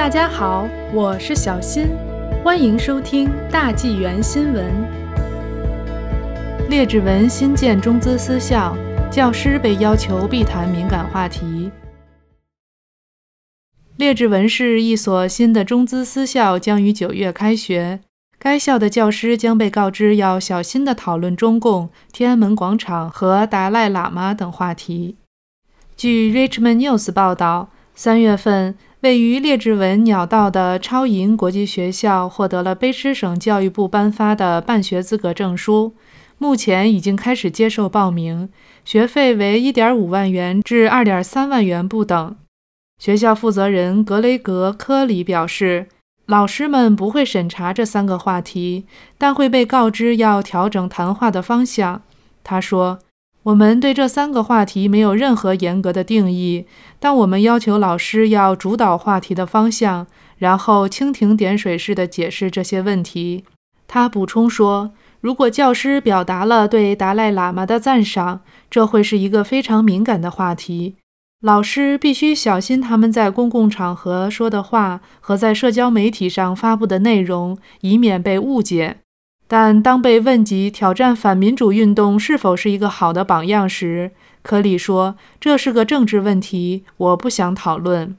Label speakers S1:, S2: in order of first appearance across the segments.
S1: 大家好，我是小新，欢迎收听大纪元新闻。列治文新建中资私校，教师被要求避谈敏感话题。列治文市一所新的中资私校将于九月开学，该校的教师将被告知要小心地讨论中共、天安门广场和达赖喇嘛等话题。据 Richmond News 报道，三月份。位于列治文鸟道的超银国际学校获得了卑诗省教育部颁发的办学资格证书，目前已经开始接受报名，学费为1.5万元至2.3万元不等。学校负责人格雷格·科里表示，老师们不会审查这三个话题，但会被告知要调整谈话的方向。他说。我们对这三个话题没有任何严格的定义，但我们要求老师要主导话题的方向，然后蜻蜓点水式地解释这些问题。他补充说：“如果教师表达了对达赖喇嘛的赞赏，这会是一个非常敏感的话题。老师必须小心他们在公共场合说的话和在社交媒体上发布的内容，以免被误解。”但当被问及挑战反民主运动是否是一个好的榜样时，科里说：“这是个政治问题，我不想讨论。”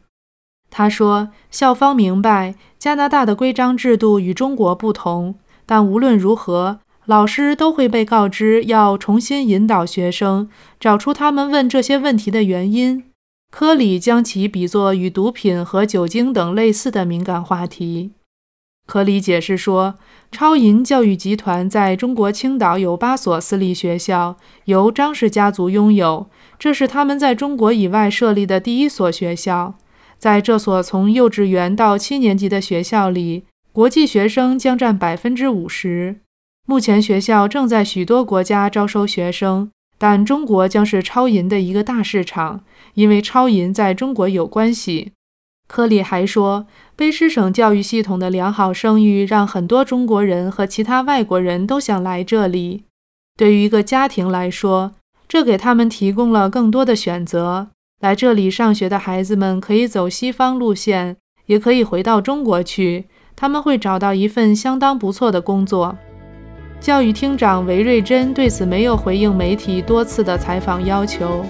S1: 他说：“校方明白加拿大的规章制度与中国不同，但无论如何，老师都会被告知要重新引导学生找出他们问这些问题的原因。”科里将其比作与毒品和酒精等类似的敏感话题。科里解释说。超银教育集团在中国青岛有八所私立学校，由张氏家族拥有。这是他们在中国以外设立的第一所学校。在这所从幼稚园到七年级的学校里，国际学生将占百分之五十。目前，学校正在许多国家招收学生，但中国将是超银的一个大市场，因为超银在中国有关系。科里还说，卑诗省教育系统的良好声誉让很多中国人和其他外国人都想来这里。对于一个家庭来说，这给他们提供了更多的选择。来这里上学的孩子们可以走西方路线，也可以回到中国去。他们会找到一份相当不错的工作。教育厅长韦瑞珍对此没有回应媒体多次的采访要求。